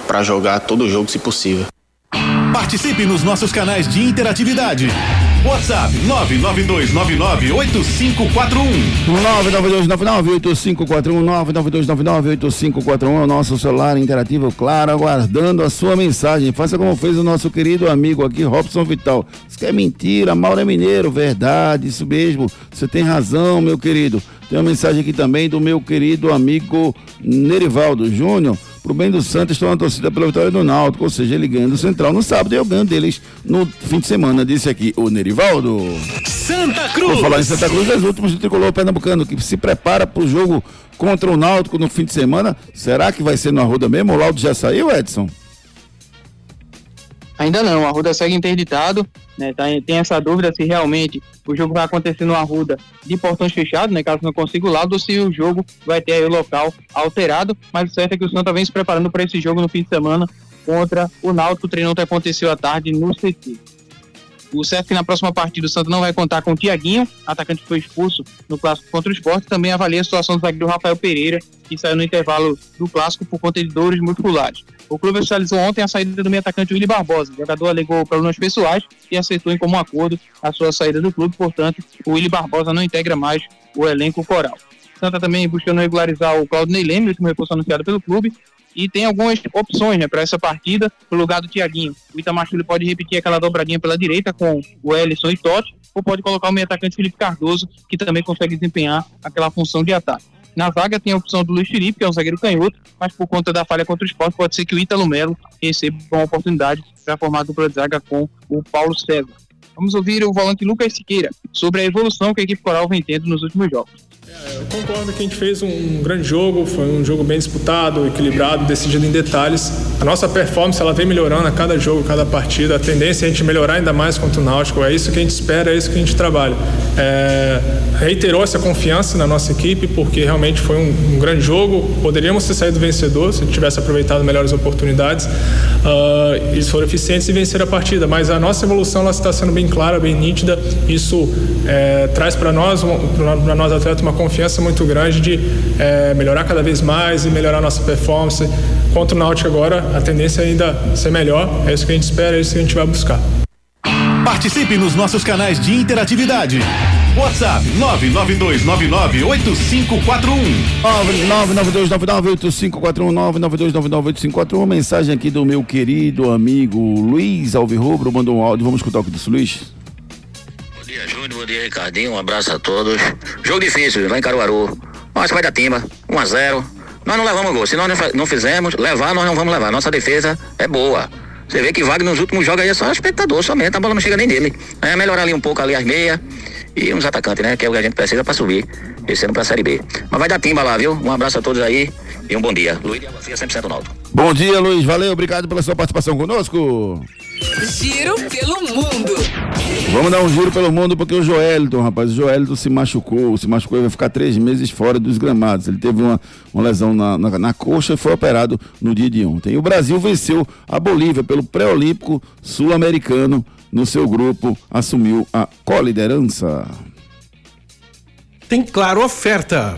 para jogar todo jogo se possível. Participe nos nossos canais de interatividade. WhatsApp 992998541. 992998541 992998541 é o nosso celular interativo, claro, aguardando a sua mensagem. Faça como fez o nosso querido amigo aqui, Robson Vital. Isso que é mentira, Mauro é mineiro, verdade, isso mesmo. Você tem razão, meu querido. Tem uma mensagem aqui também do meu querido amigo Nerivaldo Júnior pro bem do Santos, estou na torcida pela vitória do Náutico, ou seja, ele ganha do Central no sábado e eu ganho deles no fim de semana, disse aqui o Nerivaldo. Santa Cruz! Vou falar em Santa Cruz, as últimas do Tricolor Pernambucano, que se prepara para o jogo contra o Náutico no fim de semana, será que vai ser no Arruda mesmo? O Laudo já saiu, Edson? Ainda não, o Arruda segue interditado, né, tá, tem essa dúvida se realmente o jogo vai acontecer no Arruda de portões fechados, né, caso não consiga o lado, ou se o jogo vai ter o local alterado, mas o certo é que o Santa vem se preparando para esse jogo no fim de semana contra o Náutico, o treino ontem aconteceu à tarde no CT. O que na próxima partida o Santa não vai contar com o Tiaguinho, atacante que foi expulso no clássico contra o esporte. Também avalia a situação do zagueiro Rafael Pereira, que saiu no intervalo do clássico por conta de dores musculares. O clube oficializou ontem a saída do meio atacante Willi Barbosa. O jogador alegou problemas pessoais e aceitou em comum acordo a sua saída do clube. Portanto, o Willi Barbosa não integra mais o elenco coral. Santa também buscando regularizar o Claudio Neileme, último reforço anunciado pelo clube, e tem algumas opções né, para essa partida no lugar do Thiaguinho. O Itamar Júlio pode repetir aquela dobradinha pela direita com o Ellison e Totti, ou pode colocar o meio atacante Felipe Cardoso, que também consegue desempenhar aquela função de ataque. Na zaga tem a opção do Luiz Felipe, que é um zagueiro canhoto, mas por conta da falha contra o esporte, pode ser que o Ítalo Melo receba uma oportunidade para formar a dupla de zaga com o Paulo César. Vamos ouvir o volante Lucas Siqueira sobre a evolução que a equipe coral vem tendo nos últimos jogos. Eu concordo que a gente fez um, grande jogo, foi um jogo bem disputado, equilibrado, decidido em detalhes. A nossa performance ela vem melhorando a cada jogo, a cada partida. A tendência é a gente melhorar ainda mais contra o Náutico. É isso que a gente espera, é isso que a gente trabalha. É, reiterou essa confiança na nossa equipe, porque realmente foi um, um, grande jogo. Poderíamos ter saído vencedor se tivesse aproveitado melhores oportunidades. Uh, eles foram eficientes e venceram a partida, mas a nossa evolução ela está sendo bem clara, bem nítida. Isso é, traz para nós, para nós atletas, uma confiança muito grande de é, melhorar cada vez mais e melhorar nossa performance. Contra o Náutico agora, a tendência é ainda ser melhor. É isso que a gente espera, é isso que a gente vai buscar. Participe nos nossos canais de interatividade. WhatsApp 992998541. 992998541. Mensagem aqui do meu querido amigo Luiz Alvirrubro mandou um áudio. Vamos escutar o que disse Luiz. Dia, Júnior. Bom dia, Ricardinho. Um abraço a todos. Jogo difícil lá em Caruaru. Mas vai dar timba. 1 a 0 Nós não levamos gol. Se nós não fizermos, levar, nós não vamos levar. Nossa defesa é boa. Você vê que Wagner nos últimos jogos aí é só espectador somente, a bola não chega nem nele. É melhorar ali um pouco ali as meias e uns atacantes, né? Que é o que a gente precisa para subir, descendo pra Série B. Mas vai dar timba lá, viu? Um abraço a todos aí e um bom dia. Luiz de Aguacia, 100% Naldo. Bom dia, Luiz. Valeu, obrigado pela sua participação conosco. Giro pelo mundo. Vamos dar um giro pelo mundo porque o Joelton, rapaz, o Joelton se machucou, se machucou e vai ficar três meses fora dos gramados. Ele teve uma, uma lesão na, na, na coxa e foi operado no dia de ontem. E o Brasil venceu a Bolívia pelo pré-olímpico sul-americano no seu grupo, assumiu a co-liderança. Tem claro oferta.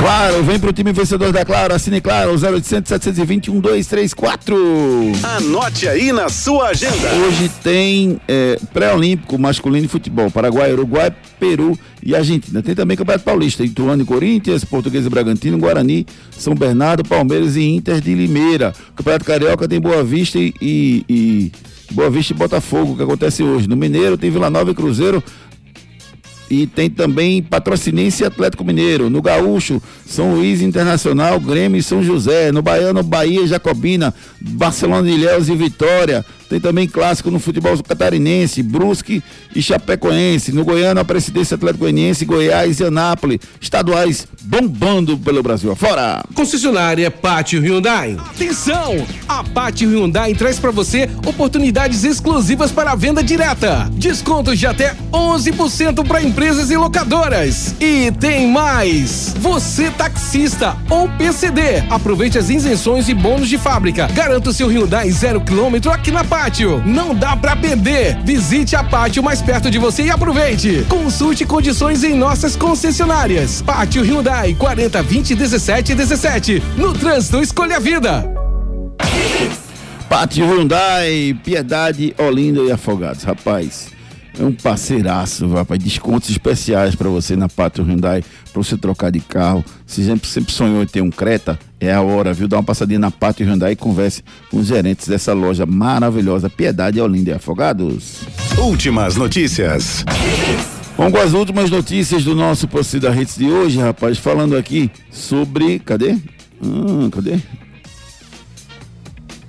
Claro, vem pro time vencedor da Claro, assine Claro, 0800 720 1234. Anote aí na sua agenda. Hoje tem é, pré-olímpico masculino de futebol, Paraguai, Uruguai, Peru e Argentina. Tem também Campeonato Paulista, Ituano e Corinthians, Português e Bragantino, Guarani, São Bernardo, Palmeiras e Inter de Limeira. Campeonato Carioca tem Boa Vista e, e, e Boa Vista e Botafogo, que acontece hoje. No Mineiro tem Vila Nova e Cruzeiro, e tem também Patrocinense Atlético Mineiro. No Gaúcho, São Luís Internacional, Grêmio e São José. No Baiano, Bahia e Jacobina, Barcelona Ilhéus e Vitória. Tem também clássico no futebol catarinense, Brusque e Chapecoense. No Goiânia, a Presidência Atlético Goianiense, Goiás e Anápolis. Estaduais bombando pelo Brasil afora. Concessionária Pátio Hyundai. Atenção! A Pátio Hyundai traz para você oportunidades exclusivas para a venda direta. Descontos de até 11% para empresas e locadoras. E tem mais! Você taxista ou PCD, aproveite as isenções e bônus de fábrica. Garanta o seu Hyundai zero quilômetro aqui na Pátio. Não dá para perder. Visite a Pátio mais perto de você e aproveite. Consulte condições em nossas concessionárias. Pátio Hyundai 40 20 17 17. No trânsito escolha a vida. Pátio Hyundai, Piedade, Olinda e Afogados. Rapaz, é um parceiraço, rapaz. Descontos especiais para você na Pátio Hyundai, para você trocar de carro. Se sempre, sempre sonhou em ter um Creta, é a hora, viu? Dá uma passadinha na Pátio Hyundai e converse com os gerentes dessa loja maravilhosa, Piedade, Olinda e Afogados. Últimas notícias. Vamos com as últimas notícias do nosso Torcida Hits de hoje, rapaz. Falando aqui sobre. Cadê? Ah, cadê?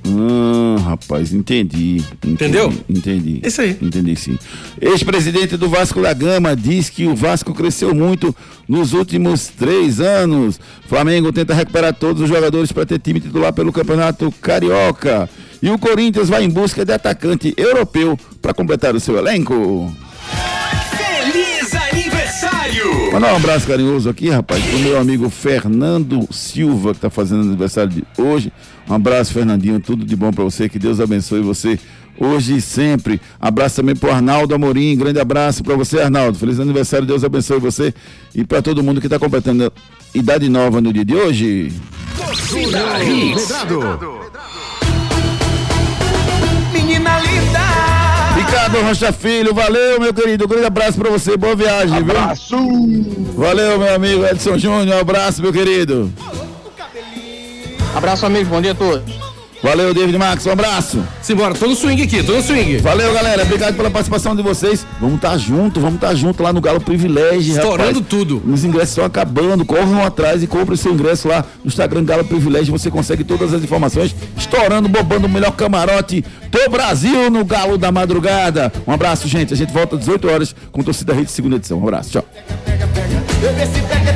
Ah, rapaz, entendi, entendi. Entendeu? Entendi. Isso aí. Entendi sim. Ex-presidente do Vasco da Gama diz que o Vasco cresceu muito nos últimos três anos. Flamengo tenta recuperar todos os jogadores para ter time titular pelo Campeonato Carioca. E o Corinthians vai em busca de atacante europeu para completar o seu elenco. Feliz aniversário! Mandar um abraço carinhoso aqui, rapaz, pro meu amigo Fernando Silva, que tá fazendo aniversário de hoje. Um abraço, Fernandinho, tudo de bom para você, que Deus abençoe você hoje e sempre. Abraço também pro Arnaldo Amorim, grande abraço para você, Arnaldo. Feliz aniversário, Deus abençoe você e para todo mundo que tá completando idade nova no dia de hoje. Torcida. Menina linda! Ricardo Rocha Filho, valeu, meu querido. Um grande abraço pra você, boa viagem, abraço. viu? Valeu, meu amigo Edson Júnior, um abraço, meu querido. Abraço, amigo. Bom dia a todos. Valeu, David Max, um abraço. Simbora, tô no swing aqui, tô no swing. Valeu, galera. Obrigado pela participação de vocês. Vamos estar tá junto, vamos estar tá junto lá no Galo Privilégio. Estourando rapaz. tudo. Os ingressos estão acabando. Corram atrás e comprem seu ingresso lá no Instagram Galo Privilégio. Você consegue todas as informações. Estourando, bobando o melhor camarote do Brasil no Galo da Madrugada. Um abraço, gente. A gente volta às 18 horas com Torcida Rede, segunda edição. Um abraço, tchau. Bebê se pega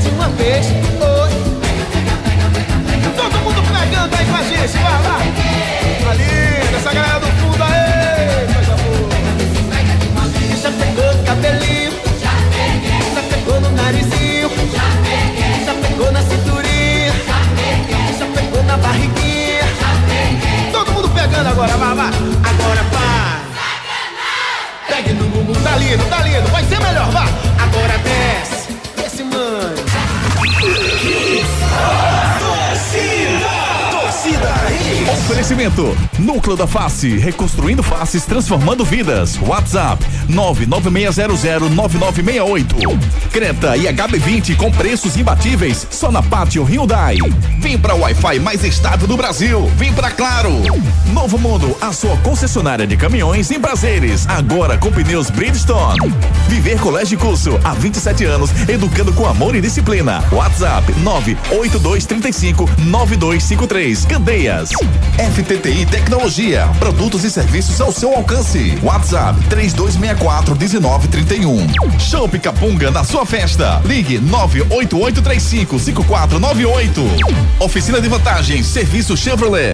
pegando aí com a gente, vai lá. Ali, nessa galera do fundo aí. Coisa boa. Já pegou no cabelinho. Já peguei. Já pegou no narizinho. Já peguei. Já pegou na cinturinha. Já peguei. Já pegou na barriguinha. Já peguei. Todo mundo pegando agora, vai, vai. Agora vai. Pegue no bumbum, tá lindo, tá lindo. Vai ser melhor, vai. Agora. Desce, Oferecimento Núcleo da Face, reconstruindo faces, transformando vidas. WhatsApp 996009968. Creta e HB20 com preços imbatíveis só na Pátio Hyundai. Vem para o Wi-Fi mais estável do Brasil. Vem para Claro. Novo Mundo, a sua concessionária de caminhões em prazeres. Agora com pneus Bridgestone. Viver Colégio e Curso há 27 anos, educando com amor e disciplina. WhatsApp 98235 9253. Candeias. FTTI Tecnologia. Produtos e serviços ao seu alcance. WhatsApp 3264 1931. Show na sua festa. Ligue 98835 5498. Oficina de vantagens. Serviço Chevrolet.